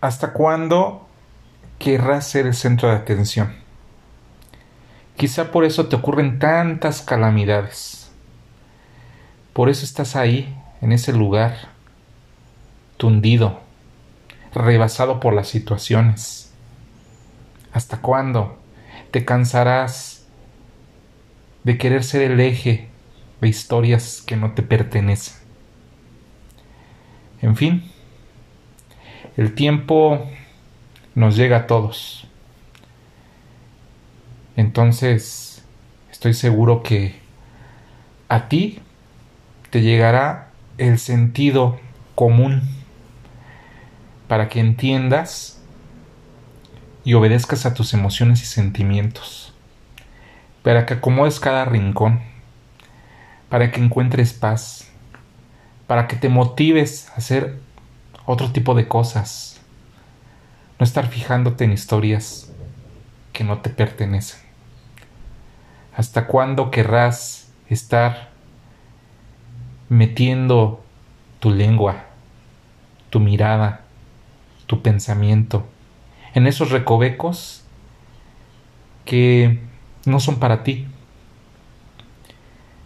¿Hasta cuándo querrás ser el centro de atención? Quizá por eso te ocurren tantas calamidades. Por eso estás ahí, en ese lugar, tundido, rebasado por las situaciones. ¿Hasta cuándo te cansarás de querer ser el eje de historias que no te pertenecen? En fin, el tiempo nos llega a todos. Entonces, estoy seguro que a ti te llegará el sentido común para que entiendas y obedezcas a tus emociones y sentimientos, para que acomodes cada rincón, para que encuentres paz, para que te motives a hacer otro tipo de cosas, no estar fijándote en historias que no te pertenecen. ¿Hasta cuándo querrás estar metiendo tu lengua, tu mirada, tu pensamiento en esos recovecos que no son para ti?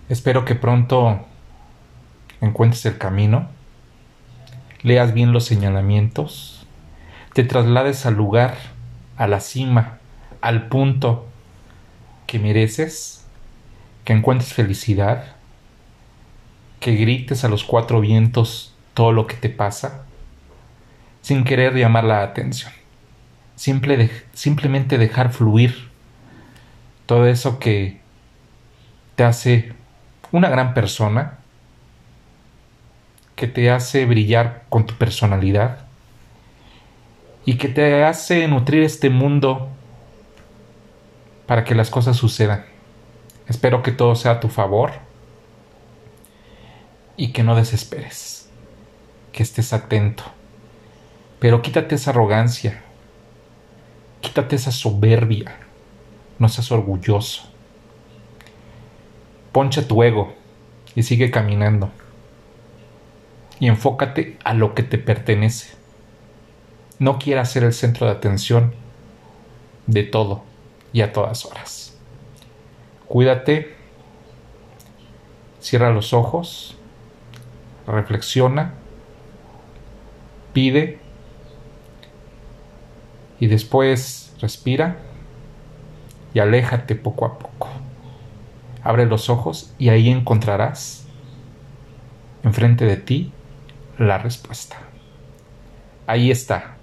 Espero que pronto encuentres el camino, leas bien los señalamientos, te traslades al lugar, a la cima, al punto que mereces, que encuentres felicidad, que grites a los cuatro vientos todo lo que te pasa, sin querer llamar la atención. Simple simplemente dejar fluir todo eso que te hace una gran persona, que te hace brillar con tu personalidad y que te hace nutrir este mundo para que las cosas sucedan. Espero que todo sea a tu favor y que no desesperes, que estés atento. Pero quítate esa arrogancia, quítate esa soberbia, no seas orgulloso. Poncha tu ego y sigue caminando. Y enfócate a lo que te pertenece. No quieras ser el centro de atención de todo y a todas horas. Cuídate, cierra los ojos, reflexiona, pide y después respira y aléjate poco a poco. Abre los ojos y ahí encontrarás enfrente de ti la respuesta. Ahí está